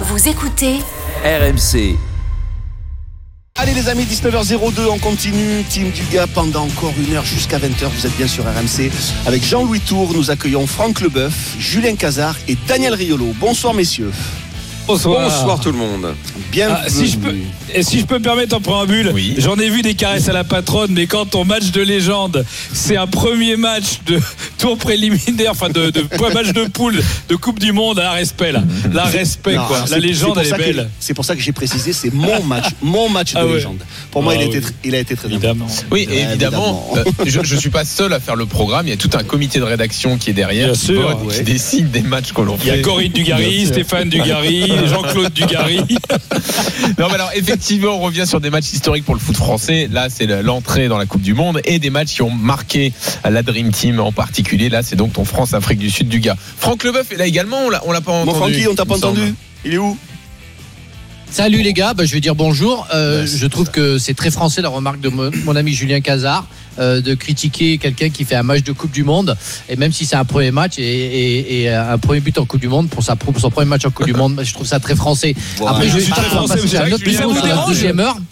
Vous écoutez RMC. Allez les amis, 19h02, on continue. Team Duga pendant encore une heure jusqu'à 20h. Vous êtes bien sur RMC. Avec Jean-Louis Tour, nous accueillons Franck Leboeuf, Julien Cazard et Daniel Riolo. Bonsoir messieurs. Bonsoir. Bonsoir tout le monde. Bienvenue. Ah, si je peux, et si je peux me permettre en préambule, j'en ai vu des caresses à la patronne, mais quand ton match de légende, c'est un premier match de tour préliminaire, enfin de, de match de poule de Coupe du Monde, à respect là, la respect Non, quoi. c'est- La légende elle pour est ça que- belle. C'est pour ça que j'ai précisé, c'est mon match, mon match de Ah ouais. légende. Pour moi, Ah il, a oui. été, tr- il a été très Évidemment. Oui, et évidemment, évidemment. euh, je, je suis pas seul à faire le programme. Il y a tout un comité de rédaction qui est derrière, Bien qui sûr, vote, ouais. qui décide des matchs que l'on Il y a fait. Corinne Dugarry, Stéphane Dugarry, Jean-Claude Dugarry. Non, mais alors effectivement, on revient sur des matchs historiques pour le foot français. Là, c'est le- l'entrée dans la Coupe du Monde et des matchs qui ont marqué la Dream Team en particulier. Là, c'est donc ton France-Afrique du Sud du gars. Franck Leboeuf est là également. On l'a, pas entendu. Mon Francky, on t'a pas entendu Il est où? Salut les gars, bah, je vais dire bonjour. Euh, Ouais, je trouve que c'est très français la remarque de mon, mon ami Julien Cazard euh, de critiquer quelqu'un qui fait un match de Coupe du Monde et même si c'est un premier match et, et- et un premier but en Coupe du Monde pour, sa, pour son premier match en Coupe du Monde, je trouve ça très français. Après, Je suis très français, monsieur. un autre ça vous dérange.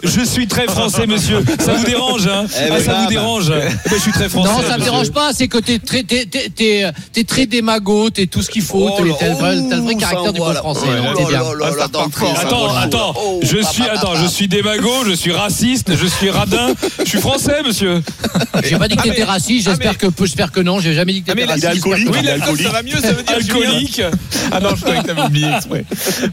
Je suis très français, monsieur. Ça vous dérange, hein Eh ben, Ah, Ça bah, vous dérange Eh ben, Je suis très français. Non, ça me monsieur. dérange pas, c'est que t'es très, t'es, t'es, t'es, t'es très démago, t'es tout ce qu'il faut, Oh t'as le vrai, t'as le vrai caractère du là. français. Oh hein, Ah, Attends. Attends, Oh, je bah, suis, bah, attends, bah, je suis démago, je suis raciste, je suis radin, je suis français, monsieur. J'ai pas dit que t'étais raciste, j'espère que, j'espère que non, j'ai jamais dit que Ah, t'étais il est raciste. alcoolique. Oui, l'alcool, ça va mieux, ça veut dire Alcoolique. Ah non, je croyais que t'avais oublié exprès.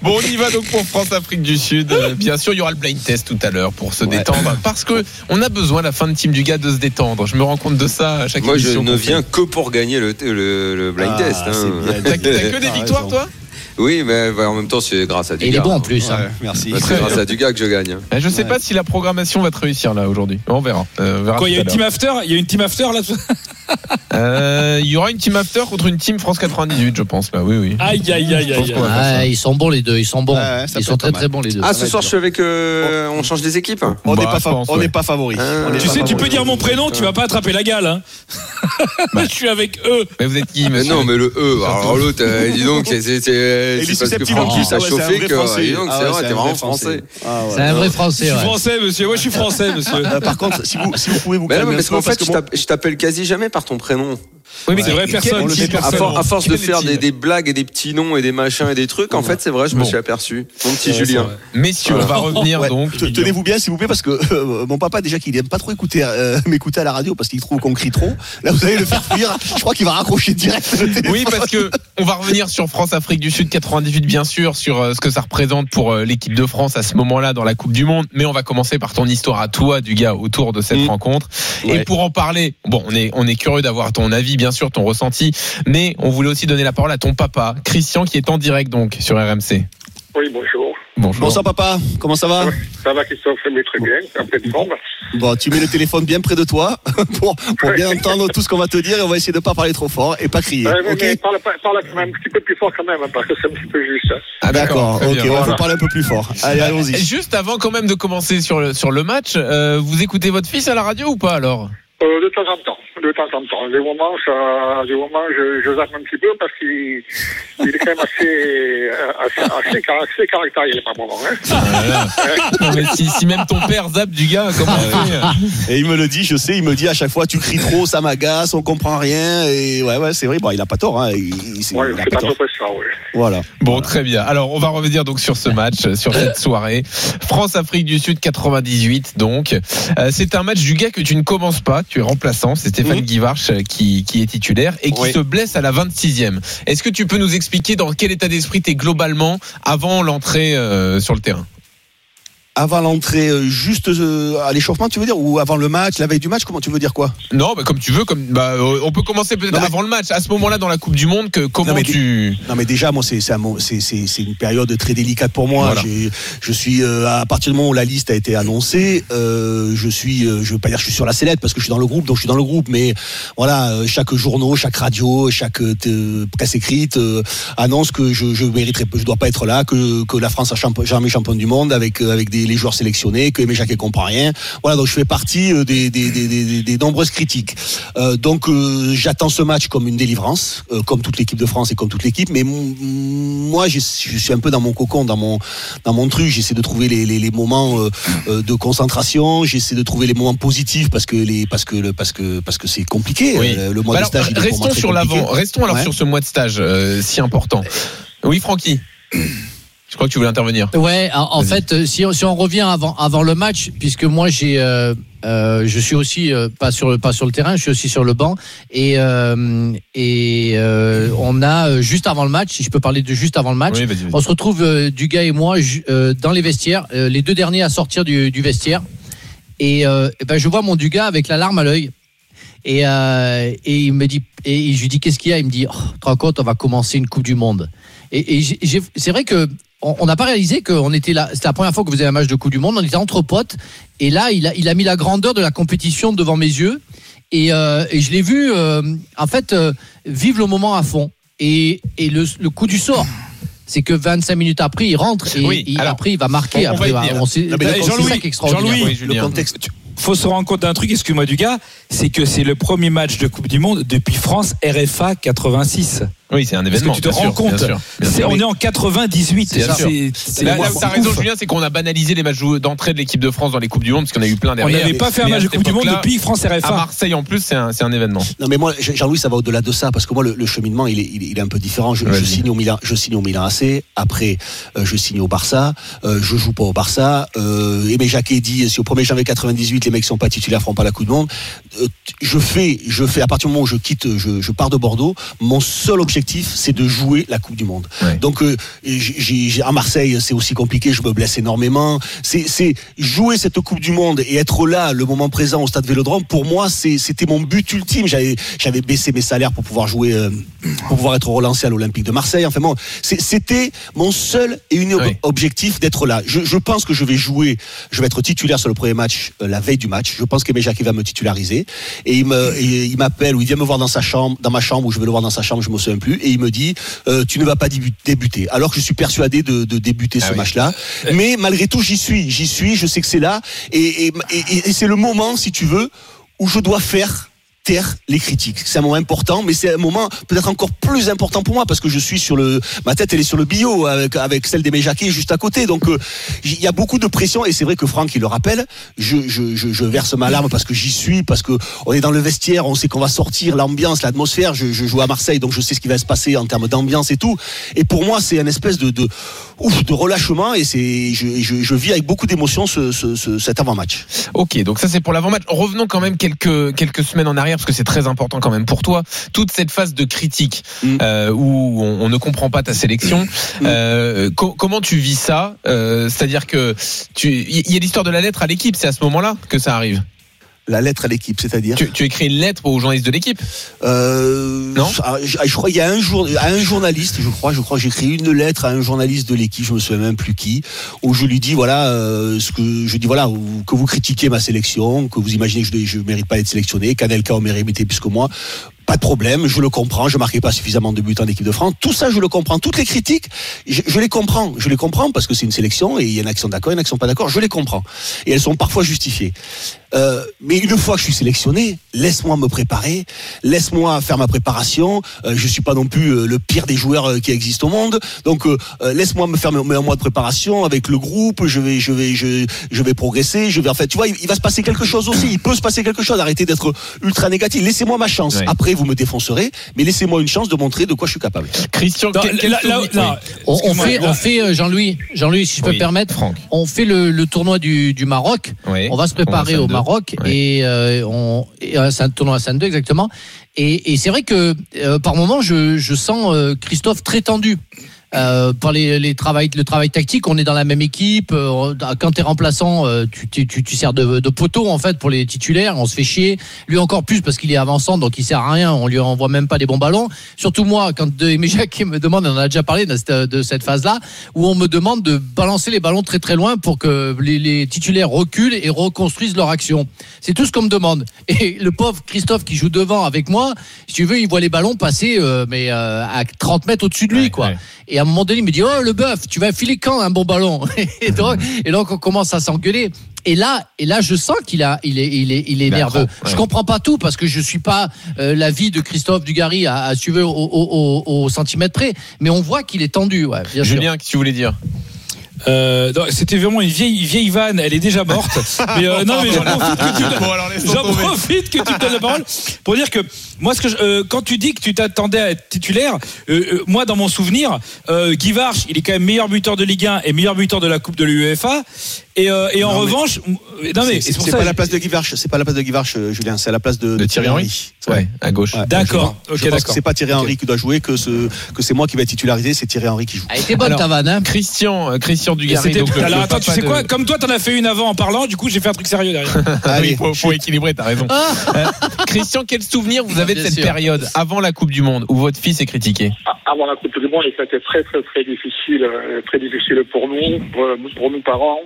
Bon, on y va donc pour France-Afrique du Sud. Euh, Bien sûr, il y aura le blind test tout à l'heure pour se détendre. Parce que on a besoin, la fin de Team du gars, de se détendre. Je me rends compte de ça à chaque Moi, je ne viens que pour gagner le, le, le blind Ah, test. hein. T'as que des victoires, toi Oui, mais bah, en même temps, c'est grâce à Et Dugas. il est bon en plus. hein. Ouais, merci. C'est grâce à Dugas que je gagne. hein. Eh, Je sais Ouais. pas si la programmation va te réussir là aujourd'hui. On verra. Euh, on verra Quoi, il y a une team after? Il y a une team after là. Euh, Il y aura une team after contre une team France 98, je pense. Là, oui, oui. Aïe, aïe, aïe, aïe. qu'on. Ouais, ils sont bons les deux, ils sont bons. Ils sont très très bons les deux. Ah, ce soir, je suis avec. euh, on change des équipes On n'est Bah, pas, on ouais. n'est pas favori. Ah. Tu pas sais, tu peux dire mon prénom, tu vas pas attraper la gale. Hein. je suis avec eux. Mais vous êtes qui, non, mais le E, alors l'autre, euh, dis donc, c'est c'est- parce que susceptible en Francky plus. ça ah chauffé que. Donc, Ah c'est vrai, t'es vraiment vrai français. Ah. C'est un vrai Je français. suis ouais. français, monsieur. Moi, je suis français, monsieur. Euh, par contre, si vous, pouvez vous calmer parce qu'en fait, je je t'appelle quasi jamais par ton prénom. Oui, mais C'est vrai, personne. À, personne. for- à force de faire des, blagues et des petits noms et des machins et des trucs, en fait, c'est vrai, je me Bon. suis aperçu. Mon petit Ouais, Julien. Messieurs, on va revenir Ouais, donc. te- Tenez-vous bien, s'il vous plaît, parce que euh, mon papa, déjà qu'il aime pas trop écouter, euh, m'écouter à la radio parce qu'il trouve qu'on crie trop. Là, vous allez le faire fuir. Je crois qu'il va raccrocher direct. le. Oui, parce que on va revenir sur France-Afrique du Sud 98, bien sûr, sur euh, ce que ça représente pour euh, l'équipe de France à ce moment-là dans la Coupe du Monde. Mais on va commencer par ton histoire à toi, du gars, autour de cette Mm. rencontre. Et pour en parler, bon, on est on est curieux d'avoir ton avis, bien sûr, ton ressenti, mais on voulait aussi donner la parole à ton papa, Christian, qui est en direct donc sur RMC. Oui, bonjour. Bonjour. Bonsoir, papa. Comment ça va? Ça va, Christophe Mais très bien, en pleine forme. Bon, tu mets le téléphone bien près de toi pour, pour bien entendre tout ce qu'on va te dire et on va essayer de pas parler trop fort et pas crier. Ouais, mais, ok? mais parle, quand même un petit peu plus fort quand même, hein, parce que c'est un petit peu juste. hein. Ah, D'accord, ok, va Voilà. parler un peu plus fort. Allez, allons-y. Juste avant quand même de commencer sur le, sur le match, euh, vous écoutez votre fils à la radio ou pas alors? Euh, de temps en temps, de temps en temps. Des moments, ça, des moments, je, je zappe un petit peu parce qu'il il est quand même assez, euh, assez, assez, car- assez caractériel par moment. Hein. Non, mais si, si même ton père zappe du gars, comment on fait Et il me le dit, je sais, il me dit à chaque fois, tu cries trop, ça m'agace, on comprend rien. Et ouais, ouais, c'est vrai, bon, il a pas tort, hein. Il, il- c'est- Ouais, il a c'est pas tort. ça. Voilà. Bon, très bien. Alors, on va revenir donc sur ce match, euh, sur cette soirée. France-Afrique du Sud 98, donc. Euh, c'est un match du gars que tu ne commences pas, tu es remplaçant, c'est Stéphane Mhm. Guivarch euh, qui, qui est titulaire et qui Oui. se blesse à la 26e. Est-ce que tu peux nous expliquer dans quel état d'esprit tu es globalement avant l'entrée euh, sur le terrain? Avant l'entrée, euh, juste euh, à l'échauffement, tu veux dire, ou avant le match, la veille du match, comment tu veux dire quoi? Non, bah, comme tu veux. Comme bah, euh, on peut commencer peut-être mais- avant le match. À ce moment-là, dans la Coupe du Monde, que comment Non, mais tu Non mais déjà moi c'est un une période très délicate pour moi. Voilà. Je suis euh, à partir du moment où la liste a été annoncée, euh, je suis euh, je veux pas dire je suis sur la sellette parce que je suis dans le groupe donc je suis dans le groupe mais voilà chaque journaux, chaque radio, chaque presse écrite annonce que je je je dois pas être là que que la France a champ- jamais championne du monde avec avec des les joueurs sélectionnés que Aimé Jacquet comprend rien. Voilà donc je fais partie euh, des des des, des, nombreuses critiques. Euh, donc euh, j'attends ce match comme une délivrance, euh, comme toute l'équipe de France et comme toute l'équipe. Mais moi, je suis un peu dans mon cocon, dans mon dans mon truc. J'essaie de trouver les, les, les moments de concentration. J'essaie de trouver les moments positifs parce que les parce que le, parce que parce que c'est compliqué. Oui. Le mois Bah de stage. restons sur l'avant. Restons alors Ouais. sur ce mois de stage si important. Oui, Francky. Je crois que tu voulais intervenir. Ouais, en, fait, euh, si, on- si on revient avant, avant le match, puisque moi j'ai, euh, euh, je suis aussi euh, pas sur le pas sur le terrain, je suis aussi sur le banc, et et on a juste avant le match, si je peux parler de juste avant le match, Oui, on se retrouve Dugas et moi dans les vestiaires, les deux derniers à sortir du, du vestiaire, et, et ben je vois mon Dugas avec la larme à l'œil. Et, et il me dit, et je lui dis qu'est-ce qu'il y a? Il me dit, oh, te rends compte, on va commencer une Coupe du Monde. Et, c'est vrai que on n'a pas réalisé qu'on était là. C'était la première fois que vous faisait un match de Coupe du Monde. On était entre potes. Et là, il a, il a mis la grandeur de la compétition devant mes yeux. Et, euh, et je l'ai vu, euh, en fait, euh, vivre le moment à fond. Et, et le, le coup du sort, c'est que 25 minutes après, il rentre et, Oui, et alors, après, il va marquer. on- après, va c'est ça Jean-Louis, qui est extraordinaire. Jean-Louis, Oui, Le Julien. contexte. faut se rendre compte d'un truc, excuse-moi du gars, c'est que c'est le premier match de Coupe du Monde depuis France RFA 86. Oui, c'est un Parce événement. que tu te rends sûr, compte, bien sûr, bien c'est- sûr. on est en 98. Bien sûr. C'est- c'est- Là, c'est là où t'as ouf. raison, Julien, c'est qu'on a banalisé les matchs d'entrée de l'équipe de France dans les Coupes du Monde, parce qu'on a eu plein On derrière. n'avait pas fait un à match de Coupe du Monde depuis France À RFA. Marseille, en plus, c'est un, c'est un événement. Non mais moi Jean- Jean-Louis ça va au-delà de ça parce que moi le, le cheminement il est, il, est- il est un peu différent. Je, signe au Milan, je signe au Milan AC. Après euh, je signe au Barça. Euh, je joue pas au Barça. Euh, Aimé Jacquet dit si au 1er janvier 98 les mecs sont pas titulaires feront pas la Coupe du Monde. Euh, je fais je fais à partir du moment où je quitte je, je pars de Bordeaux. Mon seul objectif c'est de jouer la Coupe du Monde. Ouais. Donc euh, j'ai, à Marseille c'est aussi compliqué. Je me blesse énormément. C'est, jouer cette Coupe du Monde et être là le moment présent au stade Vélodrome. Pour moi c'était mon but ultime. J'avais j'avais baissé mes salaires pour pouvoir jouer, euh, pour pouvoir être relancé à l'Olympique de Marseille. Enfin bon, c'était mon seul et unique Oui. objectif d'être là. Je, je pense que je vais jouer, je vais être titulaire sur le premier match euh, la veille du match. Je pense qu'Aimé Jacquet va me titulariser et il me, et il m'appelle ou il vient me voir dans sa chambre, dans ma chambre ou je vais le voir dans sa chambre, je me souviens plus et il me dit euh, tu ne vas pas débu- débuter. Alors que je suis persuadé de, de débuter Ah ce oui. match-là, mais malgré tout j'y suis, j'y suis, je sais que c'est là et, et, et- et c'est le moment si tu veux où je dois faire les critiques. C'est un moment important, mais c'est un moment peut-être encore plus important pour moi parce que je suis sur le, ma tête elle est sur le bio avec, avec celle d'Aimé Jacquet juste à côté. Donc euh, il y a beaucoup de pression et c'est vrai que Franck il le rappelle. Je, je, je, verse ma larme parce que j'y suis, parce que on est dans le vestiaire, on sait qu'on va sortir, l'ambiance, l'atmosphère. Je, joue à Marseille, donc je sais ce qui va se passer en termes d'ambiance et tout. Et pour moi c'est une espèce de, de, ouf, de relâchement et c'est, je, je, vis avec beaucoup d'émotion ce, ce- cet avant-match. Ok, donc ça c'est pour l'avant-match. Revenons quand même quelques quelques semaines en arrière parce que c'est très important quand même pour toi. Toute cette phase de critique Mm. euh, où on, on ne comprend pas ta sélection. Euh, co- comment tu vis ça? Euh, C'est-à-dire que il y a l'histoire de la lettre à l'équipe. C'est à ce moment-là que ça arrive? La lettre à l'équipe, c'est-à-dire. Tu, tu écris une lettre aux journalistes de l'équipe. Euh, Non ah, je, je crois il y a un jour à un journaliste, je crois, je crois écrit une lettre à un journaliste de l'équipe, je me souviens même plus qui, où je lui dis voilà euh, ce que je dis voilà où- que vous critiquez ma sélection, que vous imaginez que je je mérite pas d'être sélectionné, qu'Anelka au mérité plus que moi. Pas de problème, je le comprends, je marquais pas suffisamment de buts en équipe de France. Tout ça, je le comprends. Toutes les critiques, je, je les comprends. Je les comprends parce que c'est une sélection et il y en a qui sont d'accord, il y en a qui sont pas d'accord. Je les comprends. Et elles sont parfois justifiées. Euh, mais une fois que je suis sélectionné, laisse-moi me préparer, laisse-moi faire ma préparation. Euh, je suis pas non plus euh, le pire des joueurs euh, qui existent au monde, donc euh, laisse-moi me faire mes- un mois de préparation avec le groupe. Je vais, je vais, je, je vais progresser. Je vais en fait, tu vois, il, il va se passer quelque chose aussi. Il peut se passer quelque chose. Arrêtez d'être ultra négatif. Laissez-moi ma chance. Après, vous me défoncerez, mais laissez-moi une chance de montrer de quoi je suis capable. Christian, Non, quel, quel là- là- souvenir- non, oui. On, fait, on fait euh, Jean-Louis, Jean-Louis, si je peux Oui, me permettre, Franck. on fait le, le tournoi du, du Maroc. Oui. On va se préparer au. Maroc Oui. et, euh, on, euh, c'est un tournoi à Sainte-Deux exactement. Et, et c'est vrai que euh, par moment je, je sens euh, Christophe très tendu. Euh, par les, les travail, le travail tactique, on est dans la même équipe. Euh, quand tu es remplaçant, euh, tu, tu, tu, tu sers de, de poteau en fait pour les titulaires. On se fait chier. Lui encore plus parce qu'il est avançant, donc il sert à rien. On lui envoie même pas des bons ballons. Surtout moi, quand Aimé Jacquet me demande, on en a déjà parlé de cette, de cette phase-là, où on me demande de balancer les ballons très très loin pour que les, les titulaires reculent et reconstruisent leur action. C'est tout ce qu'on me demande. Et le pauvre Christophe qui joue devant avec moi, si tu veux, il voit les ballons passer, euh, mais euh, à 30 mètres au-dessus de lui, Ouais, quoi. ouais. Et à un moment donné, il me dit Oh, le bœuf, tu vas filer quand un bon ballon et donc, et donc, on commence à s'engueuler. Et là, et là, je sens qu'il a, il est, il est, il est nerveux. trop, ouais. Je comprends pas tout parce que je suis pas euh, l'avis de Christophe Dugarry à, à suivre au, au, au, au centimètre près, mais on voit qu'il est tendu, ouais, bien. Julien, qu'est-ce que tu voulais dire? Euh, C'était vraiment une vieille, vieille vanne, elle est déjà morte. Mais euh, non, mais j'en profite que tu me donnes la parole pour dire que moi, ce que je- euh, quand tu dis que tu t'attendais à être titulaire, euh, euh, moi, dans mon souvenir, euh, Guy Varche, il est quand même meilleur buteur de Ligue 1 et meilleur buteur de la Coupe de l'UEFA. Et, euh, et en Non, revanche, m- non mais C'est pas la place de Guy Varche, c'est pas la place de Guy Varche, euh, Julien, c'est la place de, De Thierry Henry Ouais, à gauche. Ouais, D'accord. Ok, je pense que d'accord. c'est pas Thierry Henry qui doit jouer, que, ce, que c'est moi qui vais être titularisé, c'est Thierry Henry qui joue. Elle était bonne ta vanne, hein Christian, Christian Dugarry. c'était- donc le- Alors le attends, tu sais de- quoi? Comme toi, t'en as fait une avant en parlant, du coup, j'ai fait un truc sérieux derrière. Oui, faut, faut équilibrer, t'as raison. Euh, Christian, quel souvenir vous avez de Bien cette sûr. période avant la Coupe du Monde où votre fils est critiqué avant la Coupe du Monde, et ça a été très, très, très difficile, euh, très difficile pour nous, pour, pour nos parents,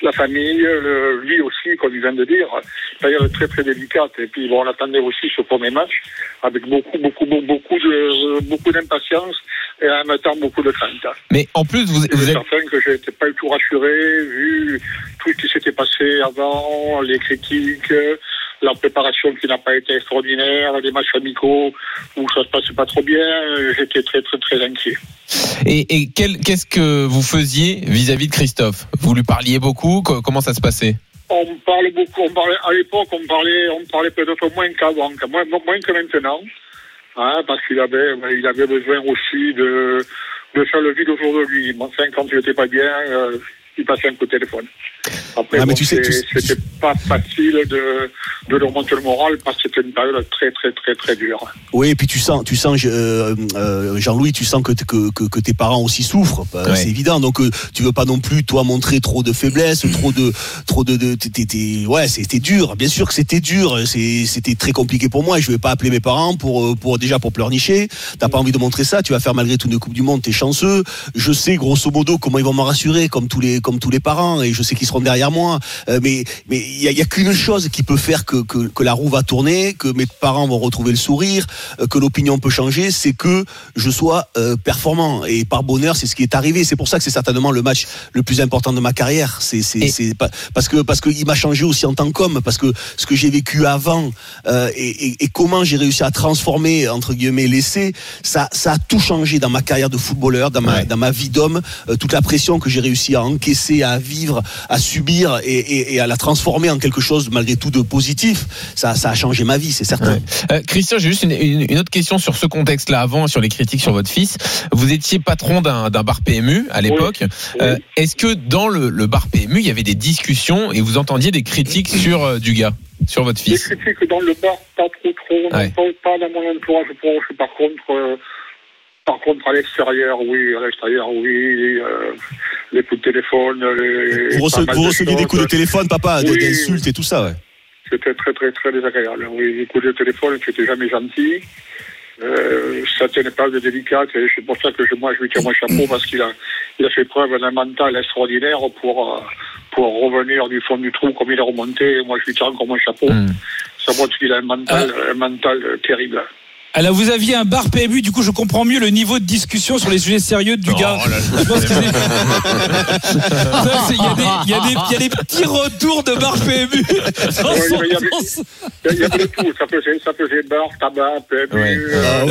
la famille, le- lui aussi, comme il vient de dire, période très, très délicate. Et puis, bon, on attendait aussi ce premier match avec beaucoup, beaucoup, beaucoup, beaucoup de, beaucoup d'impatience et en même temps beaucoup de crainte. Mais en plus, vous, Je vous suis êtes certain que je n'étais pas du tout rassuré, vu tout ce qui s'était passé avant, les critiques, la préparation qui n'a pas été extraordinaire, les matchs amicaux où ça se passait pas trop bien. euh, J'étais très, très, très inquiet. Et, qu'est-ce que vous faisiez vis-à-vis de Christophe? Vous lui parliez beaucoup? Co- Comment ça se passait? On parle beaucoup, on parlait, à l'époque, on parlait, on parlait peut-être moins qu'avant, moins, moins que maintenant, hein, parce qu'il avait, il avait besoin aussi de, de faire le vide autour de lui. Enfin, quand il n'était pas bien, euh, il passait un coup de téléphone. Après, Ah, mais bon, tu sais- tu c'est- sais- c'était pas facile de, de leur monter le moral parce que c'était une période très, très, très, très dure. Oui, et puis tu sens, tu sens, euh, euh, Jean-Louis, tu sens que, t- que, que, que tes parents aussi souffrent. Bah, Ouais. C'est évident. Donc euh, tu veux pas non plus toi montrer trop de faiblesse, trop de, trop de, ouais, c'était dur. Bien sûr que c'était dur. C'était très compliqué pour moi. Je vais pas appeler mes parents pour, pour déjà pour pleurnicher. T'as pas envie de montrer ça. Tu vas faire malgré tout une Coupe du Monde. T'es chanceux. Je sais grosso modo comment ils vont me rassurer, comme tous les, comme tous les parents. Et je sais qu'ils seront derrière moi. Euh, mais, mais il y a, il y a qu'une chose qui peut faire que, que, que la roue va tourner, que mes parents vont retrouver le sourire, euh, que l'opinion peut changer, c'est que je sois euh, performant. Et par bonheur, c'est ce qui est arrivé. C'est pour ça que c'est certainement le match le plus important de ma carrière. C'est, c'est, pas, parce que parce qu'il m'a changé aussi en tant qu'homme, parce que ce que j'ai vécu avant euh, et, et, et comment j'ai réussi à transformer entre guillemets l'essai, ça ça a tout changé dans ma carrière de footballeur, dans ma Ouais. dans ma vie d'homme, euh, toute la pression que j'ai réussi à encaisser, à vivre, à subir et, et, et à la transformer en quelque chose malgré tout de positif. Ça ça a changé ma vie, c'est certain. Ouais. Euh, Christian, j'ai juste une, une- une autre question sur ce contexte-là avant, sur les critiques sur votre fils. Vous étiez patron d'un bar PMU à l'époque. Euh, Est-ce que dans le, le bar PMU, il y avait des discussions et vous entendiez des critiques sur euh, du gars, sur votre Les fils critiques dans le bar, pas trop trop, Ouais. pas, pas dans mon entourage proche. Par contre, euh, par contre à l'extérieur, oui, à l'extérieur, oui, euh, les coups de téléphone, les, Vous, rece- vous de receviez des coups de téléphone, papa, Oui. d'insultes et tout ça, ouais. C'était très très très désagréable. Oui, les coups de téléphone, c'était jamais gentil. Euh, ça tenait pas de délicate et c'est pour ça que je, moi je lui tire mon chapeau parce qu'il a, il a fait preuve d'un mental extraordinaire pour, euh, pour revenir du fond du trou comme il est remonté. Moi je lui tire encore mon chapeau. Hmm. Ça montre qu'il a un mental, un mental terrible. Alors vous aviez un bar PMU, du coup je comprends mieux le niveau de discussion sur les sujets sérieux du Oh gars. là là. Je pense qu'il est- Ça, c'est- Il y, a des- il y y a des petits retours de bar PMU. Ouais, il y avait- tout. Ça faisait, ça faisait bar, tabac, PMU, Ouais. euh,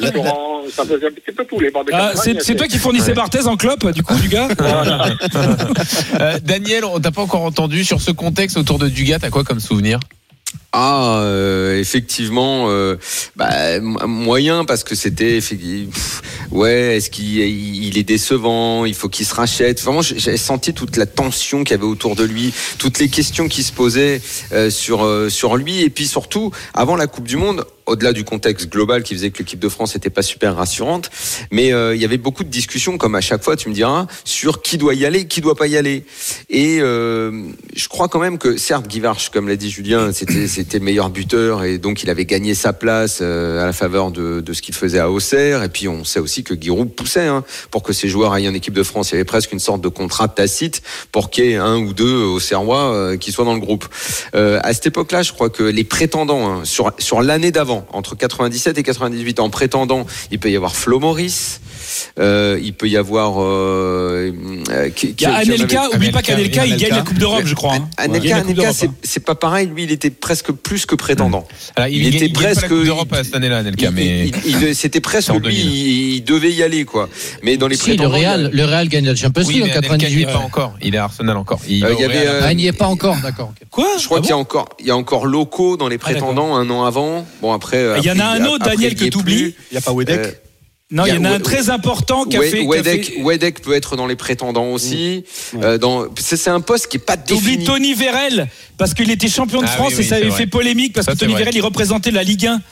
restaurant. Ça faisait un petit peu tout, les bars de Ah, c'est toi qui fournissais Barthez en clope, du coup, du gars Voilà. Euh, Daniel, on t'a pas encore entendu sur ce contexte autour de Dugas, t'as quoi comme souvenir? Ah, euh, effectivement, euh, bah, moyen parce que c'était, ouais, est-ce qu'il il est décevant Il faut qu'il se rachète. Vraiment, j'ai senti toute la tension qu'il y avait autour de lui, toutes les questions qui se posaient euh, sur sur lui, et puis surtout avant la Coupe du Monde, au-delà du contexte global qui faisait que l'équipe de France n'était pas super rassurante, mais euh, il y avait beaucoup de discussions, comme à chaque fois, tu me diras, sur qui doit y aller, qui doit pas y aller. Et euh, je crois quand même que, certes, Guy Varche, comme l'a dit Julien, c'était le meilleur buteur et donc il avait gagné sa place euh, à la faveur de, de ce qu'il faisait à Auxerre. Et puis on sait aussi que Giroud poussait hein, pour que ses joueurs aillent en équipe de France. Il y avait presque une sorte de contrat tacite pour qu'il y ait un ou deux Auxerrois qui soient dans le groupe. À cette époque-là, je crois que les prétendants hein, sur sur l'année d'avant entre 97 et 98 en prétendant. Il peut y avoir Flo Maurice. Euh, il peut y avoir. Euh, euh il y a Anelka, oublie pas qu'Anelka, il gagne la Coupe d'Europe, je crois. Hein. Anelka, Anelka c'est pas pareil. Lui, il était presque plus que prétendant. Alors, il, il, était presque. La coupe d'Europe cette année-là, Anelka, mais. C'était presque lui, il, devait y aller, quoi. Mais dans les si, le Real, le Real gagne la Champions League en 98. Il n'y pas encore. Il est Arsenal encore. Il, euh, y avait, ah, il n'y est pas encore, d'accord. Quoi Je crois ah qu'il y a encore, il y a encore locaux dans les ah, prétendants un an avant. Bon après. Il y en a un autre, Daniel, que tu oublies. Il n'y a pas Wedek. Non, il y, en a un très important qui a fait. Wedek, peut être dans les prétendants aussi. Euh, dans, c'est un poste qui est pas défini. Oublie Tony Vérel parce qu'il était champion de ah France et ça avait fait polémique parce que Tony Vérel il représentait la Ligue 1.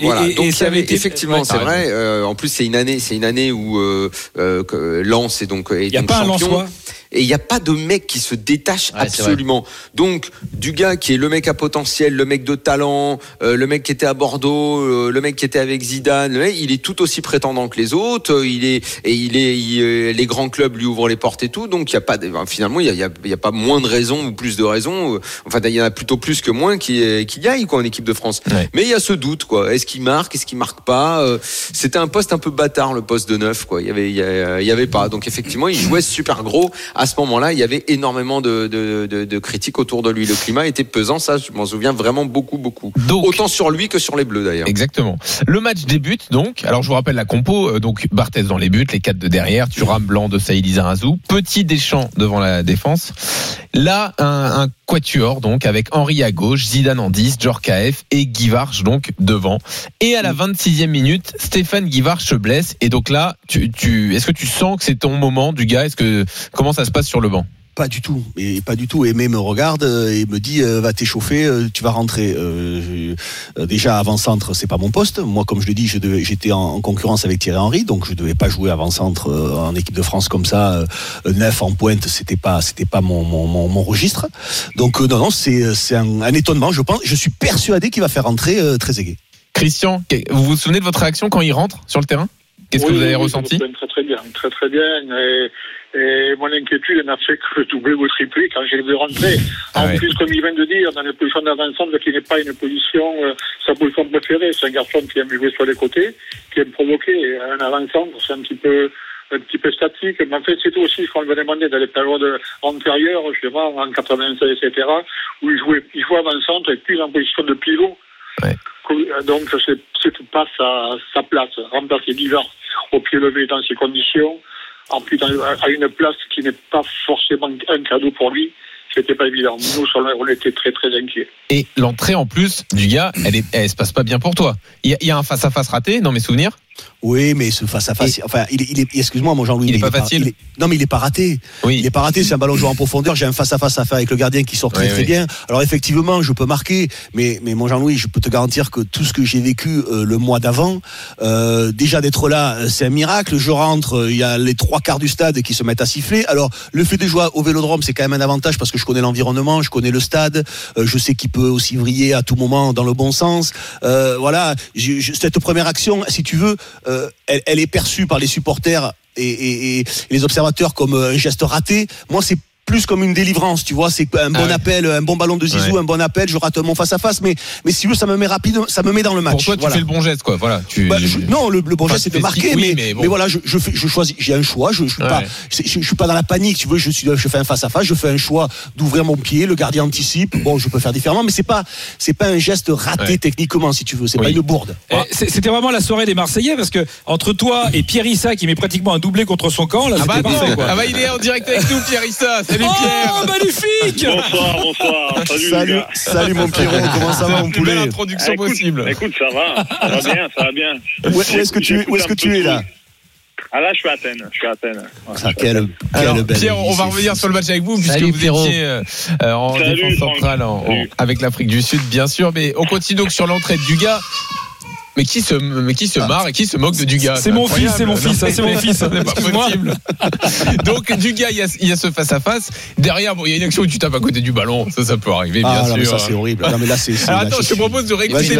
Voilà, donc ça avait été... effectivement, c'est vrai. Euh, en plus, c'est une année, c'est une année où euh, euh, Lens est donc est n'y a pas champion. un et il n'y a pas de mec qui se détache absolument. Donc, du gars qui est le mec à potentiel, le mec de talent, euh, le mec qui était à Bordeaux, euh, le mec qui était avec Zidane, il est tout aussi prétendant que les autres. Il est et il est, les grands clubs lui ouvrent les portes et tout. Donc, il y a pas finalement, il y a, y a, pas moins de raisons ou plus de raisons. Enfin, il y en a plutôt plus que moins qui qui y aillent quoi en équipe de France. Mais il y a ce doute quoi. Est-ce qu'il marque, est-ce qu'il marque pas C'était un poste un peu bâtard le poste de neuf quoi. Il y avait il y, avait pas. Donc effectivement, il jouait super gros à ce moment-là, il y avait énormément de, critiques autour de lui. Le climat était pesant, ça, je m'en souviens vraiment beaucoup, beaucoup. Autant sur lui que sur les Bleus d'ailleurs. Exactement. Le match débute donc. Alors je vous rappelle la compo. Euh, donc Barthez dans les buts, les quatre de derrière, Thuram blanc de Saïd Razou, petit Deschamps devant la défense. Là, un, quatuor donc avec Henri à gauche, Zidane en 10, Djorkaeff et Guivarch donc devant. Et à la 26e minute, Stéphane Guivarch se blesse. Et donc là, tu, tu est-ce que tu sens que c'est ton moment du gars? Est-ce que comment ça se passe sur le banc? Pas du tout, et pas du tout. Aimé me regarde euh, et me dit euh, va t'échauffer, euh, tu vas rentrer. déjà avant centre, c'est pas mon poste. Moi, comme je l'ai dit, j'étais en, concurrence avec Thierry Henry, donc je devais pas jouer avant centre en équipe de France comme ça, neuf en pointe. C'était pas, c'était pas mon, registre. Donc non, non, c'est un, étonnement. Je pense, je suis persuadé qu'il va faire rentrer très aigué. Christian, vous vous souvenez de votre réaction quand il rentre sur le terrain? Qu'est-ce que vous avez ressenti Très très bien, très très bien. Et et mon inquiétude n'a fait que doubler ou tripler quand j'ai vu rentrer. Ah en plus, comme il vient de dire, dans une position d'avant-centre qui n'est pas une position, euh, sa position préférée. C'est un garçon qui aime jouer sur les côtés, qui aime provoquer. Un avant-centre, c'est un petit peu un petit peu statique, mais en fait, c'est aussi ce qu'on lui a demandé dans les périodes antérieures, pas, en 96, etc., où il jouait, il jouait avant-centre et puis en position de pivot. Ouais. Donc, c'est pas sa, sa place. Remplacer l'hiver au pied levé dans ces conditions, en plus à une place qui n'est pas forcément un cadeau pour lui. C'était pas évident. Nous, on était très très inquiets. Et l'entrée en plus du gars, elle, est, elle se passe pas bien pour toi. Il y, a, un face à face raté dans mes souvenirs. Oui, mais ce face à face, enfin, il, il est, excuse-moi, mon Jean-Louis, il, est pas facile. non, mais il est pas raté. Oui. Il est pas raté. C'est un ballon joué en profondeur. J'ai un face à face à faire avec le gardien qui sort très très bien. Alors effectivement, je peux marquer, mais mais mon Jean-Louis, je peux te garantir que tout ce que j'ai vécu euh, le mois d'avant, euh, déjà d'être là, euh, c'est un miracle. Je rentre, il y a les trois quarts du stade qui se mettent à siffler. Alors le fait de jouer au Vélodrome, c'est quand même un avantage parce que je connais l'environnement, je connais le stade, je sais qu'il peut aussi vriller à tout moment dans le bon sens. voilà, cette première action, si tu veux, elle, elle est perçue par les supporters et, et, les observateurs comme un geste raté. Moi, c'est plus comme une délivrance, tu vois. C'est un bon ah appel, un bon ballon de Zizou, un bon appel. Je rate mon face à face, mais mais si tu veux, ça me met rapide, ça me met dans le match. Pour toi, tu fais le bon geste, quoi. Voilà. Tu... Bah, non, le, bon geste, c'est de marquer, mais, mais, voilà, je, je, fais, je choisis, j'ai un choix. Je, je suis pas, je, suis pas dans la panique, tu veux. Je suis, je fais un face à face. Je fais un choix d'ouvrir mon pied. Le gardien anticipe. Bon, je peux faire différemment, mais c'est pas, c'est pas un geste raté techniquement, si tu veux. C'est pas une bourde. Eh, c'était vraiment la soirée des Marseillais parce que entre toi et Pierre Issa qui met pratiquement un doublé contre son camp, là, ah bah, parfait, quoi. ah bah il est en direct avec nous, Pierre Issa. Salut Pierre. Oh, magnifique Bonsoir, bonsoir. Salut, Salut, les gars. salut mon Pierrot, comment ça va mon La poulet introduction Écoute, possible. Écoute, ça va. Ça va bien, ça va bien. Où, où est-ce que tu, où est-ce que tu es là Ah là, je suis à Athènes. Je suis à Athènes. Ouais, Ah, quelle, Alors, Pierre, on va revenir sur le match avec vous, puisque Salut, vous Pierrot. étiez euh, en Salut, défense centrale en- en- Salut. avec l'Afrique du Sud, bien sûr. Mais on continue donc sur l'entrée de Dugas. Mais qui se, mais qui se marre et qui se moque de Dugas? C'est mon fils, c'est mon fils, c'est mon fils. C'est pas Excuse-moi. possible. Donc Dugas, il y a, il y a ce face à face. Derrière, bon, il y a une action où tu tapes à côté du ballon. Ça, ça peut arriver, bien Ah non, sûr. mais ça c'est horrible. Non mais là c'est. Alors attends, je te propose de réécouter.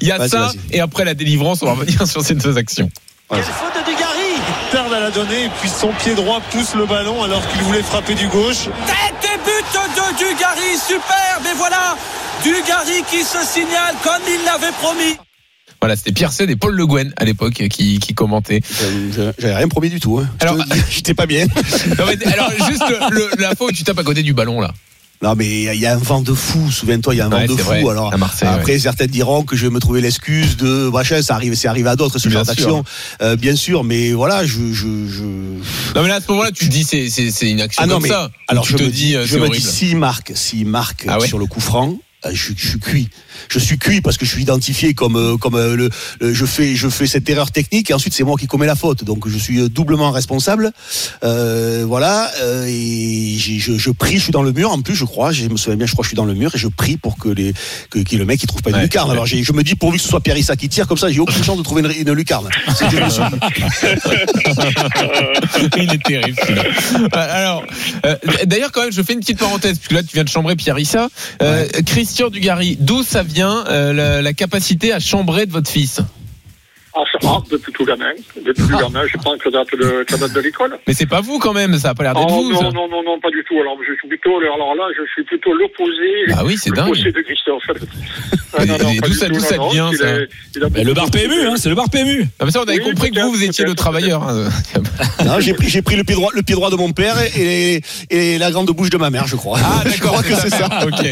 Il y a ça, et après la délivrance, on va revenir sur ces deux actions. Quelle faute de Dugarry Perd à la donnée et puis son pied droit pousse le ballon alors qu'il voulait frapper du gauche. Tête et but de Dugarry, superbe et voilà Dugarry qui se signale comme il l'avait promis. Voilà, c'était Pierre et Paul Le Guen à l'époque qui, qui commentaient. J'avais- rien promis du tout. Hein. Alors- J'étais pas bien. Non, mais, alors, juste le- la fois où tu tapes à côté du ballon, là. Non mais il y a un vent de fou. Souviens-toi, il y a un vent Ouais, de c'est fou. vrai, Alors après, certains diront que je vais me trouver l'excuse de machin. Ça arrive, c'est arrivé à d'autres ce Bien genre d'action. Euh, bien sûr, mais voilà, je, je, je... Non, mais là, à ce moment-là, tu te dis, c'est, c'est, une action Ah non, comme mais ça. alors tu je te me dis, euh, je me horrible. dis s'il marque, s'il marque Ah ouais sur le coup franc. Euh, Je, je suis cuit. Je suis cuit parce que je suis identifié comme euh, comme euh, le, le- je fais je fais cette erreur technique et ensuite c'est moi qui commets la faute. Donc je suis euh, doublement responsable. Euh, voilà et je, je prie. Je suis dans le mur en plus. Je crois. Je me souviens bien. Je crois que je suis dans le mur et je prie pour que les que, que le mec il trouve pas une Ouais, lucarne. Alors je me dis pourvu que ce soit Pierre Issa qui tire comme ça, j'ai aucune chance de trouver une, une lucarne. Il est terrible. Euh, Alors, euh, d'ailleurs, quand même, je fais une petite parenthèse, puisque là, tu viens de chambrer Pierre Issa. Euh, Christian Dugarry, d'où ça vient euh, la, la capacité à chambrer de votre fils? Ah, c'est rare depuis tout gamin. Depuis tout gamin, je pense que ça date de, ça date de l'école. Mais c'est pas vous quand même, ça a pas l'air d'être Oh, vous. non, ça. non, non, non, pas du tout. Alors, je suis plutôt, alors là, je suis plutôt l'opposé. Ah oui, c'est dingue. L'opposé de Christophe. Ah, d'où ça- d'où non, ça vient, ça le bar PMU, hein, c'est le bar PMU. Non, mais ça, on avait Oui, compris que vous, vous étiez le travailleur. hein. Non, j'ai pris, j'ai pris le pied droit, le pied droit de mon père et, et la grande bouche de ma mère, je crois. Ah, Je d'accord. crois que c'est ça. ok.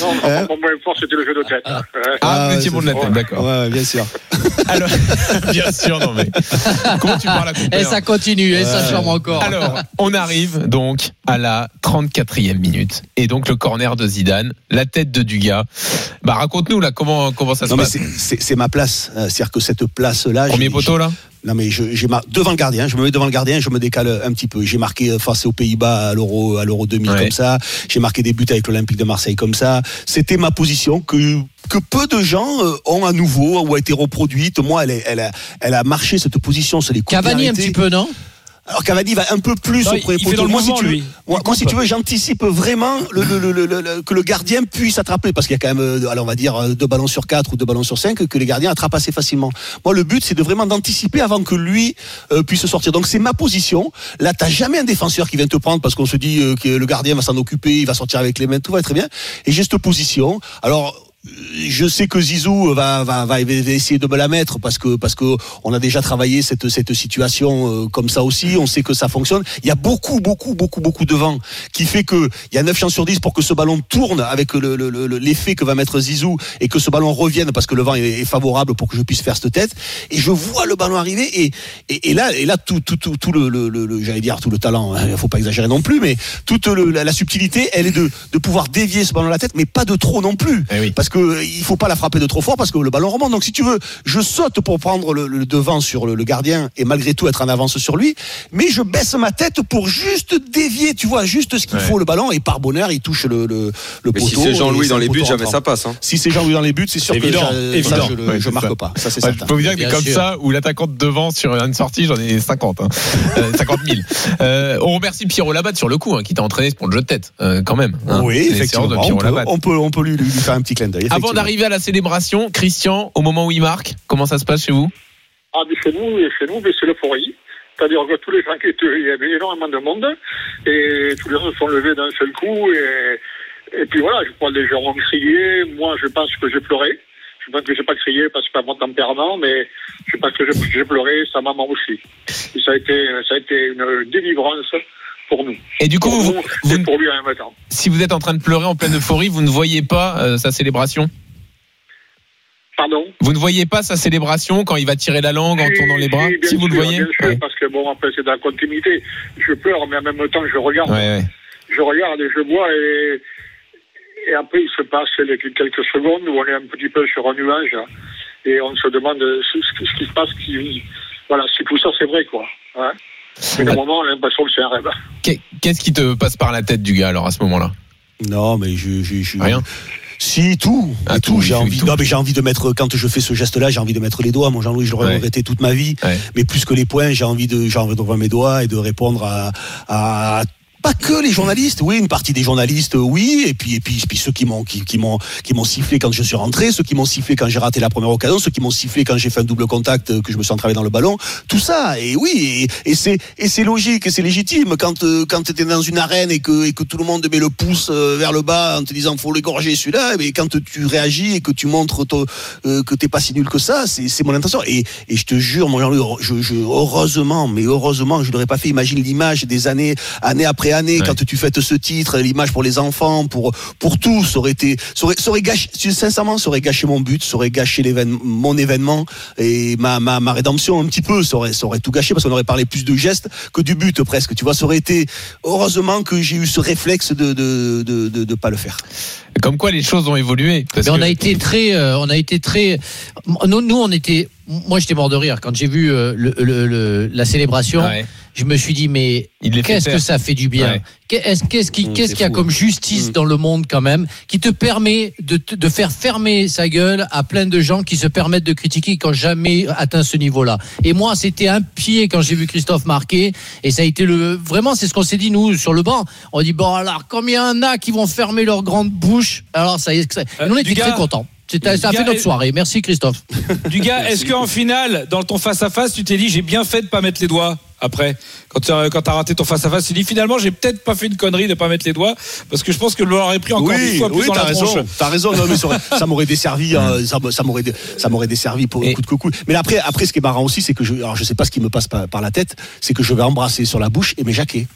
Non, mon point fort, c'était le jeu de tête. Ah, vous Ah, étiez bon de la tête, d'accord. Ouais, bien sûr. Alors, bien sûr, non mais. Comment tu parles à Et père ça continue, et ça chambre encore. Alors, on arrive donc à la 34e minute. Et donc, le corner de Zidane, la tête de Dugas. Bah, raconte-nous, là, comment, comment ça se Non, mais passe c'est- ma place. Euh, C'est-à-dire que cette place-là. Premier j'ai- poteau, là Non, mais je- j'ai mar- devant le gardien. Je me mets devant le gardien. Je me décale un petit peu. J'ai marqué euh, face aux Pays-Bas à l'Euro, à l'Euro 2000 Ouais. comme ça. J'ai marqué des buts avec l'Olympique de Marseille comme ça. C'était ma position que que peu de gens euh, ont à nouveau ou a été reproduite. Moi, elle, est- elle, a, elle a marché cette position. C'est les Cavani un petit peu, non? Alors Cavani va un peu plus Non, au premier poteau. Moi, si tu veux, moi, moi, si tu veux, j'anticipe vraiment le, le- le- le- le- que le gardien puisse attraper parce qu'il y a quand même, euh, alors on va dire euh, deux ballons sur quatre ou deux ballons sur cinq que les gardiens attrapent assez facilement. Moi, le but, c'est de vraiment d'anticiper avant que lui euh, puisse sortir. Donc c'est ma position. Là, t'as jamais un défenseur qui vient te prendre parce qu'on se dit euh, que le gardien va s'en occuper, il va sortir avec les mains, tout va être très bien. Et j'ai cette position. Alors je sais que Zizou va, va, va essayer de me la mettre parce que parce que on a déjà travaillé cette cette situation euh, comme ça aussi. On sait que ça fonctionne. Il y a beaucoup beaucoup beaucoup beaucoup de vent qui fait que il y a 9 chances sur 10 pour que ce ballon tourne avec le- le- le- l'effet que va mettre Zizou et que ce ballon revienne parce que le vent est, favorable pour que je puisse faire cette tête. Et je vois le ballon arriver et et, et là et là tout tout tout, tout le, le, le- le- j'allais dire tout le talent. Il faut pas exagérer non plus, mais toute le- la, la subtilité, elle est de de pouvoir dévier ce ballon à la tête, mais pas de trop non plus Eh oui. parce que euh, il faut pas la frapper de trop fort parce que le ballon remonte. Donc si tu veux, je saute pour prendre le, le devant sur le, le gardien et malgré tout être en avance sur lui, mais je baisse ma tête pour juste dévier, tu vois, juste ce qu'il Ouais. faut le ballon et par bonheur il touche le le, le Mais poteau. si c'est Jean-Louis dans les buts, jamais ça passe. Hein. Si c'est Jean-Louis dans les buts, c'est sûr Évident, que je, évident. ça, je, le- Ouais, je c'est marque ça. pas. Ça c'est Ouais, certain. je peux vous dire que comme sûr. ça, où l'attaquant de devant sur une sortie, j'en ai 50. Hein. Euh, 50 000. Euh, on remercie Pierrot Labatte sur le coup, hein, qui t'a entraîné pour le jeu de tête, euh, quand même. hein. Oui, effectivement. de On Pierrot peut, Labatte. on peut, on peut lui, lui faire un petit clin d'œil. Avant d'arriver à la célébration, Christian, au moment où il marque, comment ça se passe chez vous? Ah, mais chez nous, chez nous, mais c'est l'euphorie. C'est-à-dire que tous les gens qui étaient, il y avait énormément de monde, et tous les gens se sont levés d'un seul coup, et, et puis voilà, je crois que les gens ont crié, moi je pense que j'ai pleuré. Je pense que j'ai pas crié parce que c'est pas mon tempérament, mais je pense que j'ai j'ai pleuré, sa maman aussi. Et ça a été, ça a été une délivrance pour nous. Et du coup, Pour vous, nous, vous- pour lui même temps. si vous êtes en train de pleurer en pleine euphorie, vous ne voyez pas euh, sa célébration Pardon Vous ne voyez pas sa célébration quand il va tirer la langue en tournant les bras si, vous le voyez bien sûr, Ouais. parce que bon, après, c'est dans la continuité. Je pleure, mais en même temps, je regarde. Ouais, ouais. Je regarde et je vois, et, et après, il se passe quelques secondes où on est un petit peu sur un nuage, et on se demande ce, qui se passe, qui, voilà, si tout ça, c'est vrai, quoi. Ouais. Mais le moment, on a l'impression que c'est un rêve. Qu'est- Qu'est-ce qui te passe par la tête du gars alors à ce moment-là? Non, mais je. je, je- Rien. Si, tout. Ah, tout. tout, J'ai envie, tout. non, mais j'ai envie de mettre, quand je fais ce geste-là, j'ai envie de mettre les doigts. Mon Jean-Louis, je l'aurais Ouais. regretté toute ma vie. Ouais. Mais plus que les points, j'ai envie de, j'ai envie d'ouvrir mes doigts et de répondre à, à pas que les journalistes, oui, une partie des journalistes, oui, et puis et puis, ceux qui m'ont qui, m'ont qui m'ont sifflé quand je suis rentré, ceux qui m'ont sifflé quand j'ai raté la première occasion, ceux qui m'ont sifflé quand j'ai fait un double contact, euh, que je me suis entravé dans le ballon, tout ça, et oui, et, c'est et c'est logique, et c'est légitime quand euh, quand tu es dans une arène et que et que tout le monde met le pouce euh, vers le bas en te disant faut l'égorger celui-là, mais quand tu réagis et que tu montres euh, que t'es pas si nul que ça, c'est c'est mon intention, et et je te jure, mon heureusement, mais heureusement, je l'aurais pas fait. Imagine l'image des années, année après année, Ouais. quand tu fêtes ce titre, l'image pour les enfants, pour pour tout, ça aurait été, ça aurait, ça aurait gâché, sincèrement, ça aurait gâché mon but, ça aurait gâché l'événement, mon événement et ma, ma ma rédemption un petit peu, ça aurait ça aurait tout gâché parce qu'on aurait parlé plus de gestes que du but presque. Tu vois, ça aurait été heureusement que j'ai eu ce réflexe de de de de, de pas le faire. Comme quoi les choses ont évolué. parce Mais on que- a été très, euh, on a été très. Nous, nous, on était. Moi, j'étais mort de rire quand j'ai vu euh, le, le- le- la célébration. Ouais. Je me suis dit, mais qu'est-ce que ça fait du bien Ouais. Qu'est-ce qu'est-ce qui, Mmh, qu'est-ce qu'il y a fou. comme justice Mmh. dans le monde quand même, qui te permet de, faire fermer sa gueule à plein de gens qui se permettent de critiquer qui n'ont jamais atteint ce niveau-là? Et moi, c'était un pied quand j'ai vu Christophe marquer, et ça a été le vraiment, c'est ce qu'on s'est dit nous sur le banc. On dit bon alors combien il y en a qui vont fermer leur grande bouche? Alors ça, y est, ça- Euh, nous on était gars- très contents. C'était- Ça a fait notre soirée. Merci Christophe. Du gars, est-ce qu'en finale, dans ton face-à-face, tu t'es dit j'ai bien fait de pas mettre les doigts? Après Quand tu as, as raté ton face-à-face, tu dit finalement j'ai peut-être pas fait une connerie de pas mettre les doigts parce que je pense que je l'aurais pris encore dix fois plus dans t'as la raison. T'as raison. Non, mais ça, aurait- ça m'aurait desservi. hein, ça, m'aurait, dé- ça m'aurait desservi pour Et- un coup de coucou. Mais après, après, ce qui est marrant aussi, c'est que je, alors je sais pas ce qui me passe par, par la tête, c'est que je vais embrasser sur la bouche et mes jaquets.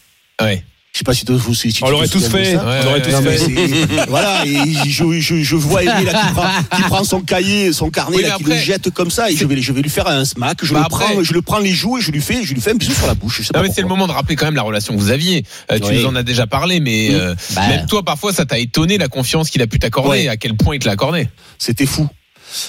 Ouais. Je sais pas si, tu- vous- si tu On l'aurait tous fait. On l'aurait ouais, tous fait. voilà, et je, je, je vois Aimé là, qui, prend, qui prend son cahier, son carnet, Oui, là, qui le jette comme ça, et je vais, je vais lui faire un smack. Je, Bah le après- prends, je le prends les joues et je lui fais, je lui fais un bisou sur la bouche. Je sais Non pas mais c'est le moment de rappeler quand même la relation que vous aviez. Euh, tu Oui. nous en as déjà parlé, mais Oui. euh, Bah. même toi parfois ça t'a étonné la confiance qu'il a pu t'accorder, Ouais. à quel point il te l'a accordé. C'était fou.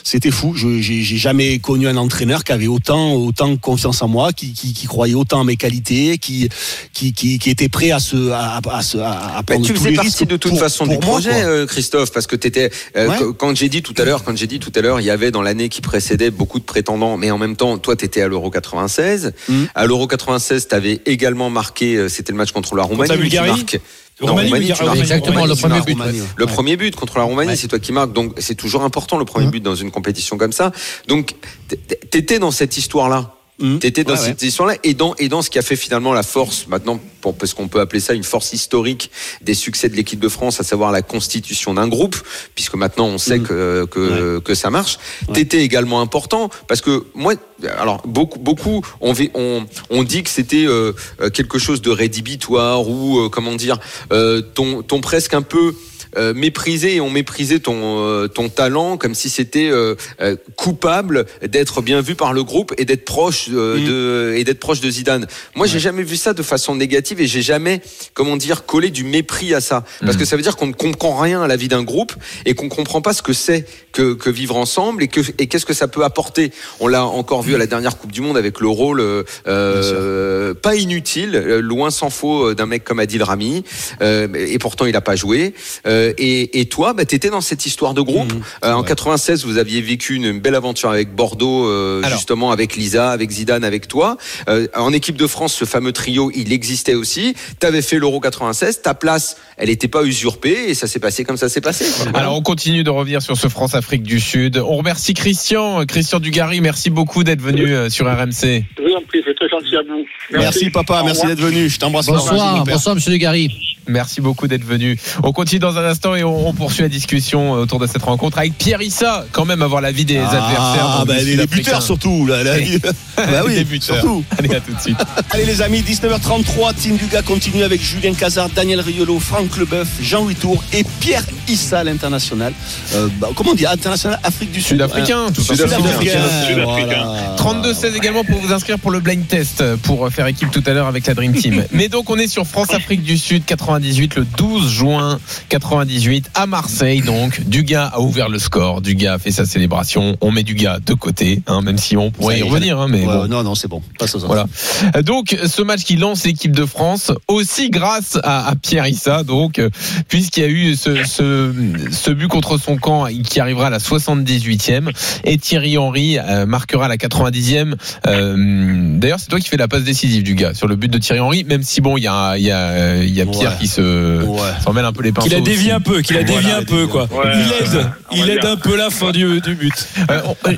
C'était fou. Je j'ai jamais connu un entraîneur qui avait autant autant confiance en moi, qui, qui, qui croyait autant en mes qualités, qui qui, qui, qui était prêt à se à, à, se- à, à Mais tu tous faisais les partie risques de toute pour- façon pour du projet, euh, Christophe, parce que t'étais. euh, Ouais. Quand j'ai dit tout à l'heure, quand j'ai dit tout à l'heure, il y avait dans l'année qui précédait beaucoup de prétendants, mais en même temps, toi, t'étais à l'Euro 96. Mhm. À l'Euro 96, t'avais également marqué. euh, C'était le match contre la Roumanie. la où tu Bulgarie Non, Roumanie, tu marques. Exactement, Roumanie, le premier but. Roumanie, ouais. Le premier but contre la Roumanie, Ouais. c'est toi qui marques. Donc, c'est toujours important le premier Mhm. but dans une compétition comme ça. Donc, t'étais dans cette histoire-là. Mhm. T'étais dans Ouais, ouais. cette histoire-là et dans, et dans ce qui a fait finalement la force, maintenant, pour, parce qu'on peut appeler ça une force historique des succès de l'équipe de France, à savoir la constitution d'un groupe, puisque maintenant on sait Mhm. que, que, que ça marche. T'étais également important parce que moi, alors beaucoup, beaucoup on, vi- on, on dit que c'était euh, quelque chose de rédhibitoire ou, euh, comment dire, euh, ton, ton presque un peu euh, méprisé et on méprisait ton euh, ton talent comme si c'était euh, euh, coupable d'être bien vu par le groupe et d'être proche euh, Mm. de et d'être proche de Zidane. Moi, j'ai jamais vu ça de façon négative et j'ai jamais comment dire collé du mépris à ça parce Mm. que ça veut dire qu'on ne comprend rien à la vie d'un groupe et qu'on comprend pas ce que c'est que, que vivre ensemble et que et qu'est-ce que ça peut apporter. On l'a encore vu à la dernière Coupe du Monde avec le rôle euh, pas inutile, loin s'en faut d'un mec comme Adil Rami euh, et pourtant il a pas joué. Euh, et, et toi, bah, tu étais dans cette histoire de groupe. Mhm. Euh, en Ouais. 96, vous aviez vécu une belle aventure avec Bordeaux, euh, Alors. justement avec Lisa, avec Zidane, avec toi. Euh, en équipe de France, ce fameux trio, il existait aussi. Tu avais fait l'Euro 96, ta place, elle n'était pas usurpée et ça s'est passé comme ça s'est passé. Alors on continue de revenir sur ce France-Afrique du Sud. On remercie Christian, euh, Christian Dugarry, merci beaucoup d'être venu euh, sur RMC. Je vous en prie, c'est très gentil à vous. Merci papa, merci d'être venu. Je t'embrasse. Bonsoir, bonsoir Monsieur Legary. Merci beaucoup d'être venu. On continue dans un instant et on, on poursuit la discussion euh, autour de cette rencontre avec Pierre Issa, quand même avoir l'avis des adversaires. Ah, bah, le les, les buteurs surtout. Là, là, Oui. bah oui, Les buteurs. surtout. Allez, à tout de suite. Allez les amis, 19h33, Team Dugas continue avec Julien Cazard, Daniel Riolo, Franck Leboeuf, Jean-Louis Tour et Pierre Issa, l'international. Euh, bah, comment on dit International Afrique du Sud Sud-africain, tout Sud-africain. Sud-africain. voilà. 32-16 également pour vous inscrire pour le blind test pour faire équipe tout à l'heure avec la Dream Team. Mais donc on est sur France-Afrique du Sud 98 le 12 juin 98 à Marseille donc. Dugas a ouvert le score, Dugas a fait sa célébration. On met Dugas de côté, hein, même si on pourrait y revenir. hein, mais Ouais, bon. Non, non, c'est bon. Passe aux autres. Voilà. Donc ce match qui lance l'équipe de France aussi grâce à, à Pierre Issa donc puisqu'il y a eu ce, ce, ce but contre son camp qui arrivera à la 78e et Thierry Henry euh, marquera à la 90e. Euh, D'ailleurs c'est toi qui fais la passe décisive du gars sur le but de Thierry Henry même si bon il y a il y a il y a Pierre Ouais. qui se Ouais. s'en mêle un peu les pinceaux. Qu'il a dévié un peu, qu'il a dévié Voilà, un peu, quoi. Ouais, il aide, il aide un peu la fin du, du but. Euh, euh,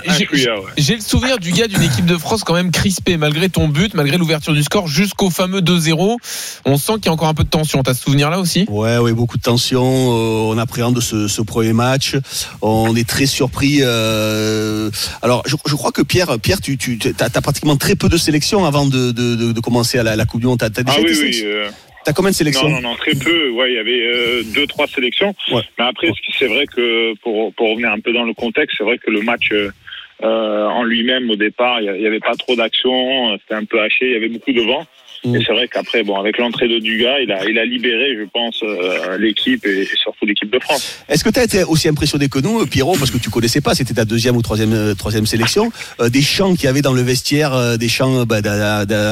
j'ai- le souvenir du gars d'une équipe de France quand même crispée malgré ton but, malgré l'ouverture du score jusqu'au fameux 2-0. On sent qu'il y a encore un peu de tension. T'as ce souvenir là aussi? Ouais, ouais, beaucoup de tension. Euh, on appréhende ce, ce premier match. On est très surpris. euh, alors, je, je crois que Pierre, Pierre, tu, tu as, pratiquement très peu de sélections avant de, de, de, de commencer à la, la Coupe du Monde. T'as, déjà Ah été oui, oui. euh, T'as combien de sélections Non, non, non, très peu. Ouais, il y avait euh, deux, trois sélections. Ouais. Mais après, c'est vrai que pour, pour revenir un peu dans le contexte, c'est vrai que le match euh, euh, en lui-même, au départ, il y a- il y avait pas trop d'action. euh, C'était un peu haché. Il y avait beaucoup de vent. Mm. Et c'est vrai qu'après, bon, avec l'entrée de Dugas, il a, il a libéré, je pense, euh, l'équipe et, et surtout l'équipe de France. Est-ce que tu as été aussi impressionné que nous, Pierrot, parce que tu connaissais pas, c'était ta deuxième ou troisième, euh, troisième sélection, euh, des chants qu'il y avait dans le vestiaire, euh, des chants bah,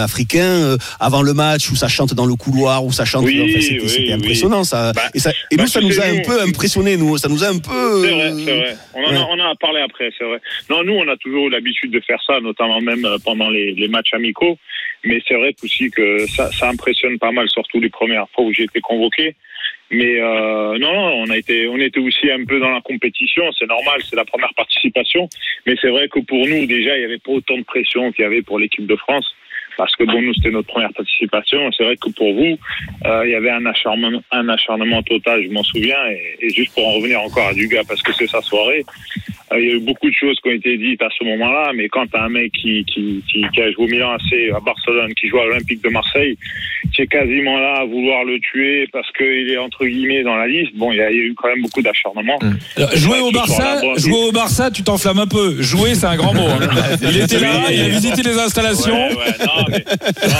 africains euh, avant le match, où ça chante dans le couloir, où ça chante. Oui, enfin, c'était, oui, impressionnant, ça. Bah, et ça, et bah, nous, ça nous a un peu impressionné, nous. Ça nous a un peu. C'est vrai, euh, c'est vrai. On en, a, ouais. on en a parlé après, c'est vrai. Non, nous, on a toujours l'habitude de faire ça, notamment même euh, pendant les, les matchs amicaux. Mais c'est vrai aussi que ça, impressionne pas mal, surtout les premières fois où j'ai été convoqué. Mais euh, non, non, on a été, on était aussi un peu dans la compétition. C'est normal, c'est la première participation. Mais c'est vrai que pour nous, déjà, il n'y avait pas autant de pression qu'il y avait pour l'équipe de France. Parce que bon, nous, c'était notre première participation. C'est vrai que pour vous, euh, il y avait un acharnement, un acharnement total, je m'en souviens. Et, et juste pour en revenir encore à Dugas, parce que c'est sa soirée, euh, il y a eu beaucoup de choses qui ont été dites à ce moment-là. Mais quand as un mec qui, qui, qui, qui a joué au Milan AC, à Barcelone, qui joue à l'Olympique de Marseille, qui est quasiment là à vouloir le tuer parce qu'il est entre guillemets dans la liste, bon, il y a, il y a eu quand même beaucoup d'acharnement. Alors, Jouer au Barça, jouer au Barça, tu t'enflammes un peu. Jouer, c'est un grand mot. hein. Il était là, il a visité les installations. Ouais, ouais, non, mais, non,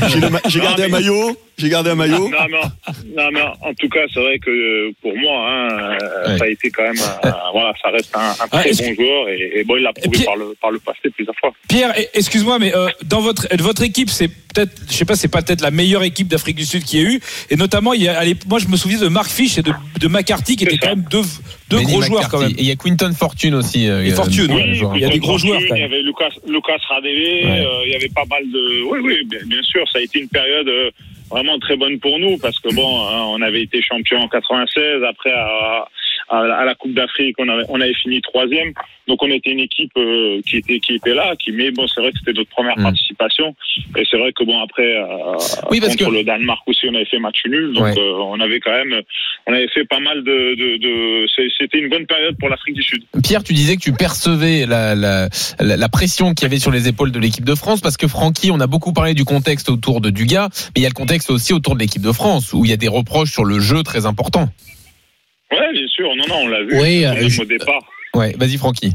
mais- J'ai, le ma- j'ai Non, gardé un maillot. J'ai gardé un maillot. Non, non, non, non. En tout cas, c'est vrai que pour moi, hein, euh, Ouais. ça a été quand même, euh, voilà, ça reste un, un Ah, très est-ce bon joueur et, et bon, il l'a prouvé par le par le passé plusieurs fois. Pierre, eh, excuse-moi, mais euh, dans votre votre équipe, c'est peut-être, je sais pas, c'est pas peut-être la meilleure équipe d'Afrique du Sud qui ait eu. Et notamment, il y a, allez, moi, je me souviens de Mark Fish et de, de McCarthy qui étaient ça. quand même deux, deux Benny gros joueurs quand même. Et il y a Quinton Fortune aussi. euh, Et Fortune, euh, oui, il y a des gros Fortune, joueurs, quand Il y avait Lucas, Lucas Ouais. euh, il y avait pas mal de. Oui, oui, bien, bien sûr, ça a été une période euh, vraiment très bonne pour nous parce que bon, hein, on avait été champion en 96, après à, à la Coupe d'Afrique, on avait, on avait fini troisième. Donc on était une équipe euh, qui était qui était là, qui mais bon, c'est vrai que c'était notre première Mm. participation et c'est vrai que bon après euh, Oui, parce contre que- le Danemark aussi, on avait fait match nul, donc Ouais. euh, on avait quand même, on avait fait pas mal de, de, de c'était une bonne période pour l'Afrique du Sud. Pierre, tu disais que tu percevais la, la, la, la pression qu'il y avait sur les épaules de l'équipe de France parce que Francky, on a beaucoup parlé du contexte autour de Dugas, mais il y a le contexte aussi autour de l'équipe de France où il y a des reproches sur le jeu très importants. Ouais, bien sûr, non, non, on l'a vu Oui, euh, je- au départ. Ouais, vas-y Francky.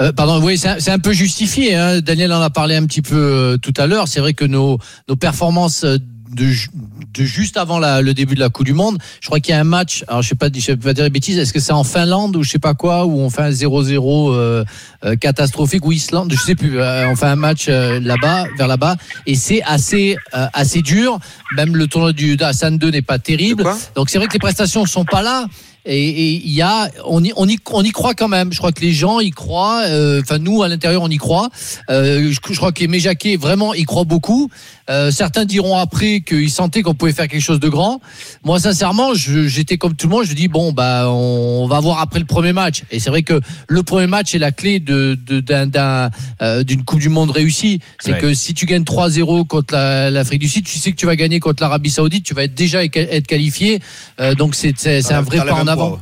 Euh, pardon, oui, c'est un, peu justifié. Hein. Daniel en a parlé un petit peu euh, tout à l'heure. C'est vrai que nos, nos performances euh, de, ju- de juste avant la- le début de la Coupe du Monde, je crois qu'il y a un match. Alors je sais pas, je vais pas dire des bêtises. Est-ce que c'est en Finlande ou je sais pas quoi où on fait un 0-0 euh, euh, catastrophique ou Islande, je sais plus. euh, on fait un match euh, là-bas, vers là-bas, et c'est assez euh, assez dur. Même le tournoi du d'Assan 2 n'est pas terrible. Donc c'est vrai que les prestations sont pas là. Et il y a, on y, on y, on y croit quand même. Je crois que les gens y croient. euh, Enfin, nous à l'intérieur, on y croit. Euh, je, je crois que les Jacquet vraiment y croient beaucoup. Euh, certains diront après qu'ils sentaient qu'on pouvait faire quelque chose de grand. Moi, sincèrement, j'étais comme tout le monde. Je dis bon, bah, on va voir après le premier match. Et c'est vrai que le premier match est la clé de euh, d'une Coupe du Monde réussie. C'est Ouais. que si tu gagnes 3-0 contre la- l'Afrique du Sud, tu sais que tu vas gagner contre l'Arabie Saoudite. Tu vas être déjà être qualifié. Euh, donc c'est c'est c'est un vrai pas en avant.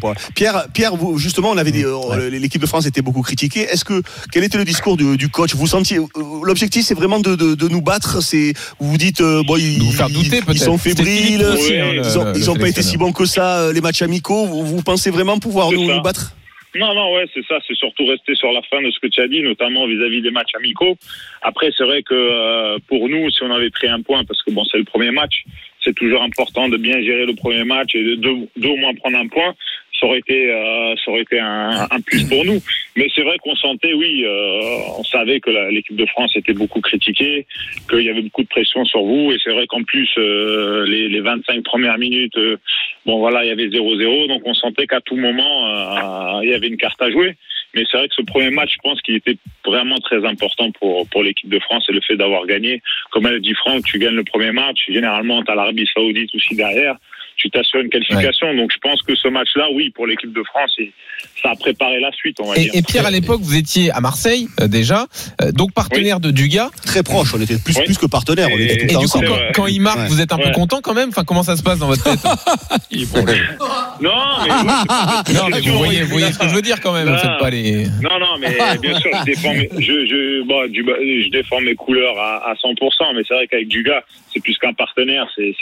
Point. Pierre, Pierre, vous, justement, on avait dit, euh, l'équipe de France était beaucoup critiquée. Est-ce que quel était le discours du, du coach? Vous sentiez euh, l'objectif, c'est vraiment de, de, de nous battre? C'est vous vous dites, euh, bon, ils, vous faire douter, ils peut-être. sont fébriles, aussi, hein, ils ont, le ils ont pas été si bons que ça les matchs amicaux. Vous, vous pensez vraiment pouvoir nous battre? Non, non, ouais, c'est ça. C'est surtout rester sur la fin de ce que tu as dit, notamment vis-à-vis des matchs amicaux. Après, c'est vrai que euh, pour nous, si on avait pris un point, parce que bon, c'est le premier match, c'est toujours important de bien gérer le premier match et de, de- d'au moins prendre un point. Ça aurait été, euh, un, plus pour nous. Mais c'est vrai qu'on sentait, oui, euh, on savait que l'équipe de France était beaucoup critiquée, qu'il y avait beaucoup de pression sur vous. Et c'est vrai qu'en plus, euh, les, les 25 premières minutes, bon voilà, il y avait 0-0, donc on sentait qu'à tout moment, il y avait une carte à jouer. Mais c'est vrai que ce premier match, je pense qu'il était vraiment très important pour, pour l'équipe de France et le fait d'avoir gagné. Comme elle dit Franck, tu gagnes le premier match, généralement tu as l'Arabie Saoudite aussi derrière, tu t'assures une qualification. Donc je pense que ce match-là, oui, pour l'équipe de France, ça a préparé la suite, on va dire. Et, et Pierre, à l'époque, vous étiez à Marseille euh, déjà, euh, donc partenaire de Dugas. Très proche, on était plus, Oui. plus que partenaires. On Et- était tout Et temps du coup, quand, quand il marque, Ouais. vous êtes un peu Ouais. content quand même? Enfin, comment ça se passe dans votre tête? Non, mais oui, Non, mais vous voyez, vous voyez ce que je veux dire quand même. Vous pas les. Non, non, mais bien sûr, je défends mes, je, je, bon, du, je défends mes couleurs à, à 100%, mais c'est vrai qu'avec Dugas, c'est plus qu'un partenaire, c'est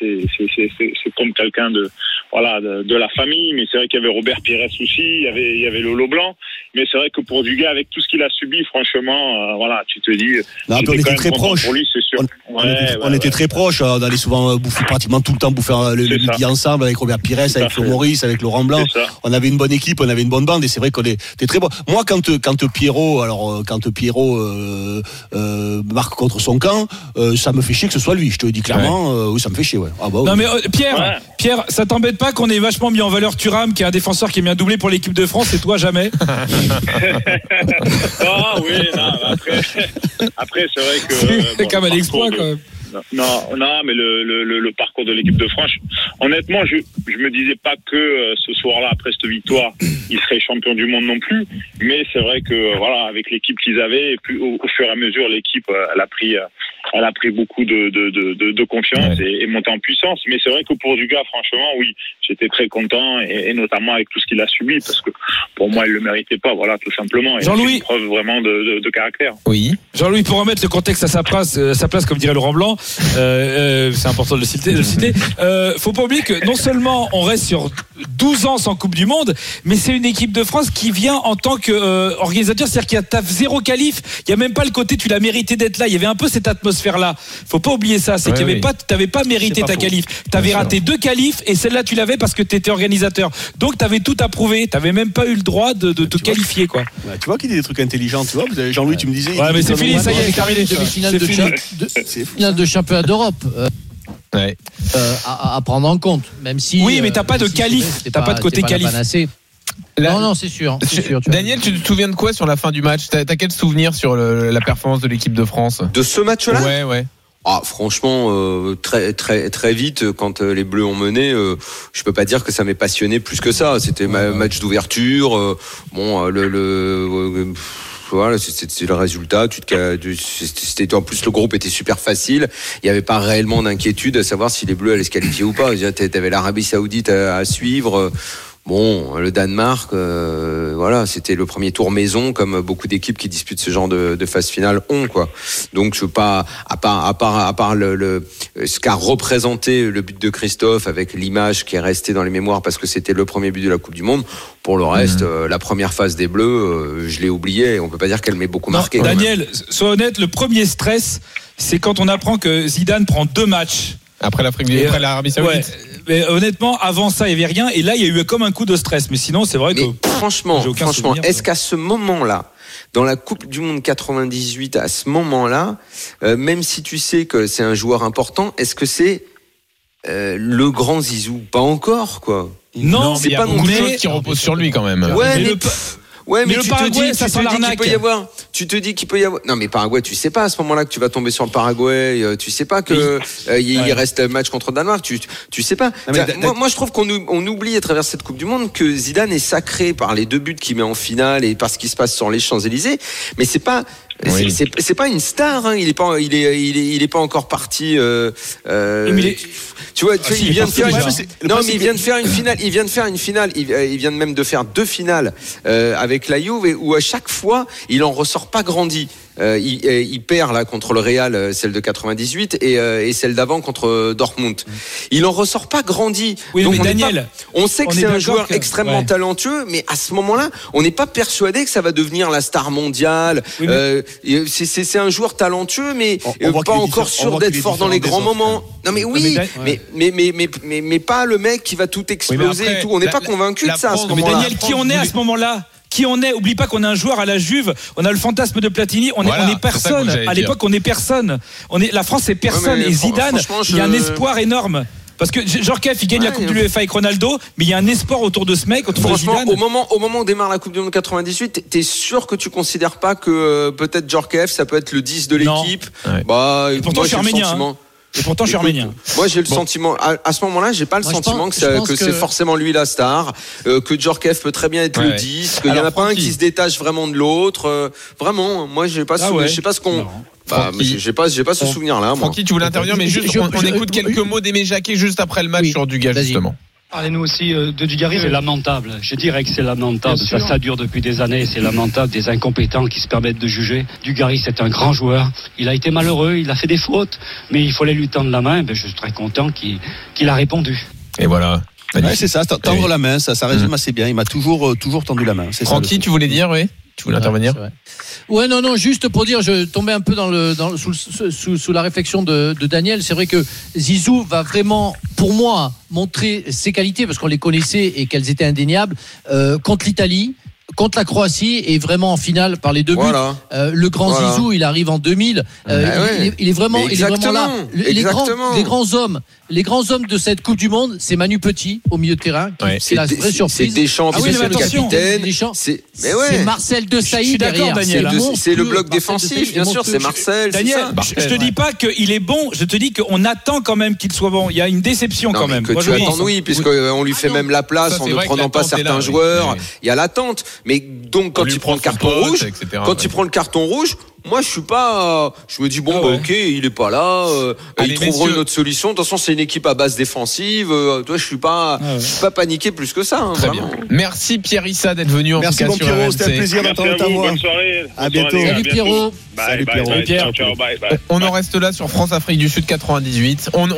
comme quelqu'un de, voilà, de, de la famille, mais c'est vrai qu'il y avait Robert Pires aussi, il y avait, il y avait Lolo Blanc, mais c'est vrai que pour Dugas, avec tout ce qu'il a subi, franchement, euh, voilà, tu te dis, on était très proches. Pour lui, c'est sûr. On, on Ouais, était, ouais, on était ouais. très proches, on allait souvent euh, bouffer pratiquement tout le temps bouffer euh, le, le midi ensemble avec Robert Pires, avec Flo. Maurice, avec Laurent Blanc. On avait une bonne équipe, on avait une bonne bande et c'est vrai qu'on était très bon. Moi, quand quand Pierrot, alors euh, quand Pierrot euh, euh, marque contre son camp, euh, ça me fait chier que ce soit lui. Je te le dis clairement, euh, ça me fait chier. Ouais. Ah bah, oui. Non mais euh, Pierre, Ouais. Pierre, ça t'embête pas qu'on ait vachement mis en valeur Thuram, qui est un défenseur qui est bien doublé pour l'équipe de France, et toi jamais Ah oui, non, après, après c'est vrai que. euh, C'est bon, quand même un exploit quand même. Non, non, mais le, le, le, parcours de l'équipe de France, honnêtement, je je me disais pas que euh, ce soir-là, après cette victoire, ils seraient champions du monde non plus. Mais c'est vrai que voilà, avec l'équipe qu'ils avaient, et puis au, au fur et à mesure, l'équipe, euh, elle a pris, euh, elle a pris beaucoup de de de, de, de confiance et, et monté en puissance. Mais c'est vrai que pour du gars, franchement, oui, j'étais très content et, et notamment avec tout ce qu'il a subi parce que pour moi, il le méritait pas, voilà, tout simplement. Jean-Louis. c'est une preuve vraiment de, de, de caractère. Oui. Jean-Louis, pour remettre le contexte à sa place, euh, sa place comme dirait Laurent Blanc, c'est important de le citer. Le citer. Euh, faut pas oublier que non seulement on reste sur 12 ans sans Coupe du Monde, mais c'est une équipe de France qui vient en tant qu'organisateur, c'est-à-dire qu'il y a zéro qualif. Il y a même pas le côté tu l'as mérité d'être là. Il y avait un peu cette atmosphère-là. Faut pas oublier ça, c'est Ouais, qu'il y avait oui. pas, t'avais pas mérité pas ta faux. qualif. T'avais Bien sûr. raté deux qualifs et celle-là tu l'avais parce que t'étais organisateur. Donc t'avais tout à prouver. T'avais même pas eu le droit de, de te Tu vois. qualifier quoi. Tu vois qu'il dit des trucs intelligents, tu vois. Jean-Louis, tu me disais. Ouais, mais c'est il- fini, ça y est, c'est terminé. C'est de, de- de championnat d'Europe euh, Ouais. euh, à, à prendre en compte, même si. Oui, mais t'as euh, pas de si qualif, t'as pas de côté qualif. Non, non, c'est sûr. c'est Tu- sûr, tu vois. Daniel, tu te souviens de quoi sur la fin du match T'as as quel souvenir sur le- la performance de l'équipe de France De ce match-là Ouais, ouais. Ah, franchement, euh, très très très vite, quand euh, les Bleus ont mené, euh, je peux pas dire que ça m'ait passionné plus que ça. C'était ma match d'ouverture. euh, bon, le, euh, voilà, c'est- le résultat. C'était en plus le groupe était super facile. Il y avait pas réellement d'inquiétude à savoir si les Bleus allaient se qualifier ou pas. Tu avais l'Arabie Saoudite à suivre. Bon, le Danemark, euh, voilà, c'était le premier tour maison, comme beaucoup d'équipes qui disputent ce genre de, de phase finale ont, quoi. Donc, je pas, à part, à part, à part le, le- ce qu'a représenté le but de Christophe avec l'image qui est restée dans les mémoires parce que c'était le premier but de la Coupe du Monde. Pour le reste, euh, la première phase des Bleus, euh, je l'ai oublié. On peut pas dire qu'elle m'ait beaucoup Non, marqué. Daniel, sois honnête, le premier stress, c'est quand on apprend que Zidane prend deux matchs. Après l'Afrique du après l'Arabie Ouais, Saoudite. mais honnêtement, avant ça, il n'y avait rien. Et là, il y a eu comme un coup de stress. Mais sinon, c'est vrai que. Mais franchement, franchement, est-ce qu'à ce moment-là, dans la Coupe du Monde 98, à ce moment-là, euh, même si tu sais que c'est un joueur important, est-ce que c'est euh, le grand Zizou? Pas encore, quoi. Non, mais il y a pas beaucoup non de plus- choses qui reposent sur lui quand même. Ouais, mais mais, le- pff, ouais, mais mais, le tu Paraguay, te dis, ça sent l'arnaque. peut y avoir. Tu te dis qu'il peut y avoir. Non, mais Paraguay, tu sais pas à ce moment-là que tu vas tomber sur le Paraguay. euh, Tu sais pas que euh, il reste un match contre le Danemark. Tu, tu sais pas. moi, moi, je trouve qu'on on oublie à travers cette Coupe du Monde que Zidane est sacré par les deux buts qu'il met en finale et par ce qui se passe sur les Champs Élysées. Mais c'est pas C'est- C'est c'est pas une star, hein. il est pas, il est, il est, il est pas encore parti. euh, euh, Mais il est- Tu vois, tu Ah, vois, il vient de faire. déjà. une- Non, mais il vient de faire une finale. Il vient de faire une finale. Il, euh, il vient de même de faire deux finales euh, avec la Juve où à chaque fois il en ressort pas grandi. Euh, il, euh, il perd là contre le Real, euh, celle de 98 et, euh, et celle d'avant contre Dortmund. Il en ressort pas grandi. Oui, Donc mais on Daniel, pas- on sait que c'est un joueur que- extrêmement ouais. talentueux, mais à ce moment-là, on n'est pas persuadé que ça va devenir la star mondiale. Oui, mais- Euh, et c'est- un joueur talentueux, mais On- on pas encore sûr d'être fort dans les grands autres, moments. Non mais oui, mais, mais, mais, mais, mais, mais pas le mec qui va tout exploser après, et tout. On n'est pas convaincu de ça à ce Mais. Daniel, qui on est à ce moment-là qui on est Oublie pas qu'on a un joueur à la Juve, on a le fantasme de Platini, on est, Voilà, on est ça que personne. À l'époque, on est personne. On est, la France, c'est personne. Ouais, et Zidane, il y a un espoir énorme. Parce que Jorkaeff, il gagne la Coupe de l'UEFA avec Ronaldo, mais il y a un espoir autour de ce mec, autour de Franchement, Zidane. au moment, au moment où démarre la Coupe du Monde 98, t'es- sûr que tu considères pas que euh, peut-être Djorkaeff, ça peut être le 10 de l'équipe? Ouais. Bah, Et pourtant, moi, je suis arménien, sentiment- Et pourtant, je suis Écoute, arménien. Moi, j'ai le sentiment. À, à ce moment-là, j'ai pas le Moi, sentiment pense- que, c'est que- forcément lui la star, euh, que Djorkaeff peut très bien être Ouais, le ouais. 10, qu'il y en a pas un qui se détache vraiment de l'autre. euh, vraiment, moi, j'ai pas, Ah sou- ouais. je sais pas ce qu'on. Bah, j'ai pas, j'ai pas ce souvenir-là. moi. Francky, tu voulais intervenir, mais juste Je- on, on je- écoute je- quelques mots d'Aimé Jacquet juste après le match Oui, sur Dugas justement. Parlez-nous aussi euh, de Dugarry. C'est lamentable. Je dirais que c'est lamentable. Ça, ça dure depuis des années. C'est lamentable des incompétents qui se permettent de juger. Dugarry, c'est un grand joueur. Il a été malheureux. Il a fait des fautes. Mais il fallait lui tendre la main. Ben, je suis très content qu'il qu'il a répondu. Et voilà. Ouais, c'est ça, tendre Oui. la main, ça, ça résume Mm. assez bien. Il m'a toujours, euh, toujours tendu la main. Francky, tu voulais dire, oui? Tu voulais Ouais, intervenir. Ouais, non, non, juste pour dire, je tombais un peu dans le, dans, le- sous, le- sous, sous la réflexion de, de Daniel. C'est vrai que Zizou va vraiment, pour moi, montrer ses qualités parce qu'on les connaissait et qu'elles étaient indéniables euh, contre l'Italie. Contre la Croatie et vraiment en finale par les deux buts. Voilà. Euh, le grand Voilà. Zizou, il arrive en 2000. Euh, Ah il, ouais. il est, il est vraiment, il est vraiment là. Les grands, exactement. les grands hommes, les grands hommes de cette Coupe du Monde, c'est Manu Petit au milieu de terrain. Ouais. C'est la vraie c'est surprise. Deschamps, Ah oui, c'est le capitaine. C'est, ouais. Marcel de Je suis Sailly d'accord, derrière. Daniel. C'est, le bloc. Marcel défensif, bien sûr, c'est. Marcel. c'est Daniel, je, te dis pas qu'il est bon, je te dis qu'on attend quand même qu'il soit bon. Il y a une déception Non, quand mais même. que tu attends, oui, puisqu'on lui fait non. même la place en ne prenant pas certains joueurs. Il y a l'attente. Mais donc, quand il prend le carton pote, rouge, etc., quand ouais. il prend le carton rouge, moi, je suis pas. Je me dis bon, Ah bah, ouais. ok, il est pas là. euh, Allez, ils trouveront messieurs. une autre solution. De toute façon, c'est une équipe à base défensive. euh, toi, je suis pas, Ah ouais. je suis pas paniqué plus que ça. hein, Très vraiment. bien. Merci Pierre Issa d'être venu en Merci, tout cas bon sur Pierrot, RMC. c'était un plaisir d'entendre à ta vous, voix. bonne soirée. À bientôt. Salut. Pierrot. Bye, Salut bye, Pierrot. bye, Pierre. ciao, ciao, bye, bye. On en reste là sur France Afrique du Sud 98. On, on